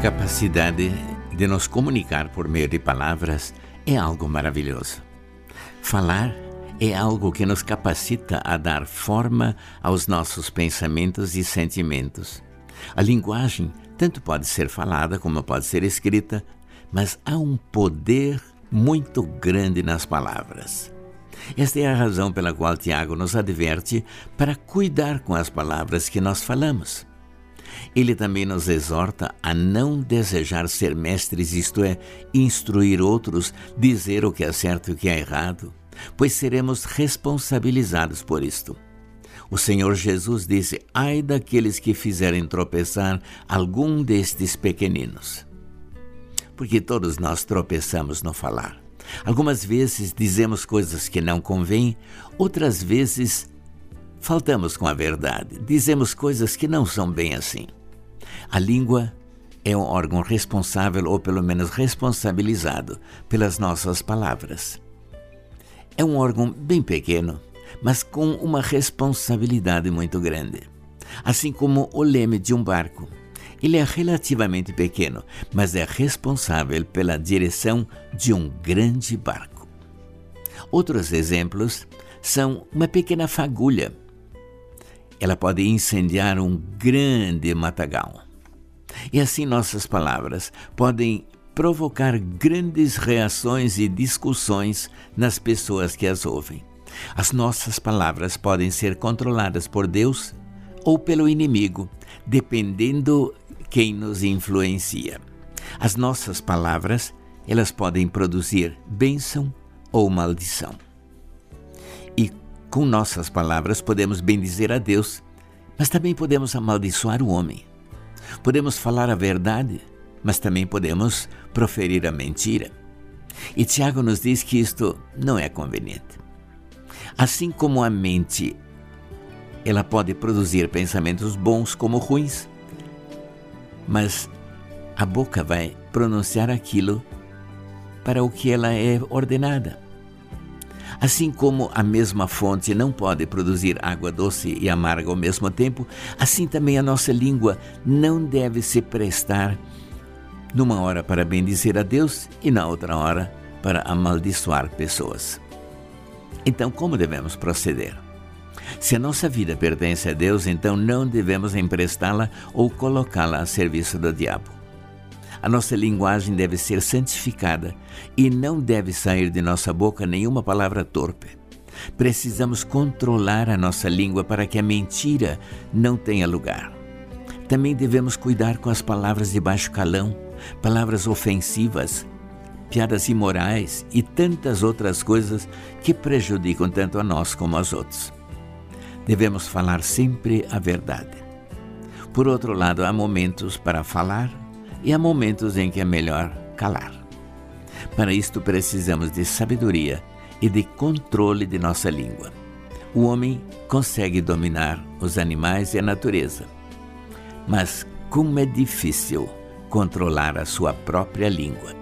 Capacidade de nos comunicar por meio de palavras é algo maravilhoso. Falar é algo que nos capacita a dar forma aos nossos pensamentos e sentimentos. A linguagem tanto pode ser falada como pode ser escrita, mas há um poder muito grande nas palavras. Esta é a razão pela qual Tiago nos adverte para cuidar com as palavras que nós falamos. Ele também nos exorta a não desejar ser mestres, isto é, instruir outros, dizer o que é certo e o que é errado, pois seremos responsabilizados por isto. O Senhor Jesus disse: Ai daqueles que fizerem tropeçar algum destes pequeninos. Porque todos nós tropeçamos no falar. Algumas vezes dizemos coisas que não convêm, outras vezes faltamos com a verdade, dizemos coisas que não são bem assim. A língua é um órgão responsável, ou pelo menos responsabilizado, pelas nossas palavras. É um órgão bem pequeno, mas com uma responsabilidade muito grande. Assim como o leme de um barco. Ele é relativamente pequeno, mas é responsável pela direção de um grande barco. Outros exemplos são uma pequena fagulha ela pode incendiar um grande matagal. E assim nossas palavras podem provocar grandes reações e discussões nas pessoas que as ouvem. As nossas palavras podem ser controladas por Deus ou pelo inimigo, dependendo quem nos influencia. As nossas palavras, elas podem produzir bênção ou maldição. Com nossas palavras podemos bendizer a Deus, mas também podemos amaldiçoar o homem. Podemos falar a verdade, mas também podemos proferir a mentira. E Tiago nos diz que isto não é conveniente. Assim como a mente, ela pode produzir pensamentos bons como ruins, mas a boca vai pronunciar aquilo para o que ela é ordenada. Assim como a mesma fonte não pode produzir água doce e amarga ao mesmo tempo, assim também a nossa língua não deve se prestar numa hora para bendizer a Deus e na outra hora para amaldiçoar pessoas. Então, como devemos proceder? Se a nossa vida pertence a Deus, então não devemos emprestá-la ou colocá-la a serviço do diabo. A nossa linguagem deve ser santificada e não deve sair de nossa boca nenhuma palavra torpe. Precisamos controlar a nossa língua para que a mentira não tenha lugar. Também devemos cuidar com as palavras de baixo calão, palavras ofensivas, piadas imorais e tantas outras coisas que prejudicam tanto a nós como aos outros. Devemos falar sempre a verdade. Por outro lado, há momentos para falar e há momentos em que é melhor calar. Para isto precisamos de sabedoria e de controle de nossa língua. O homem consegue dominar os animais e a natureza, mas como é difícil controlar a sua própria língua.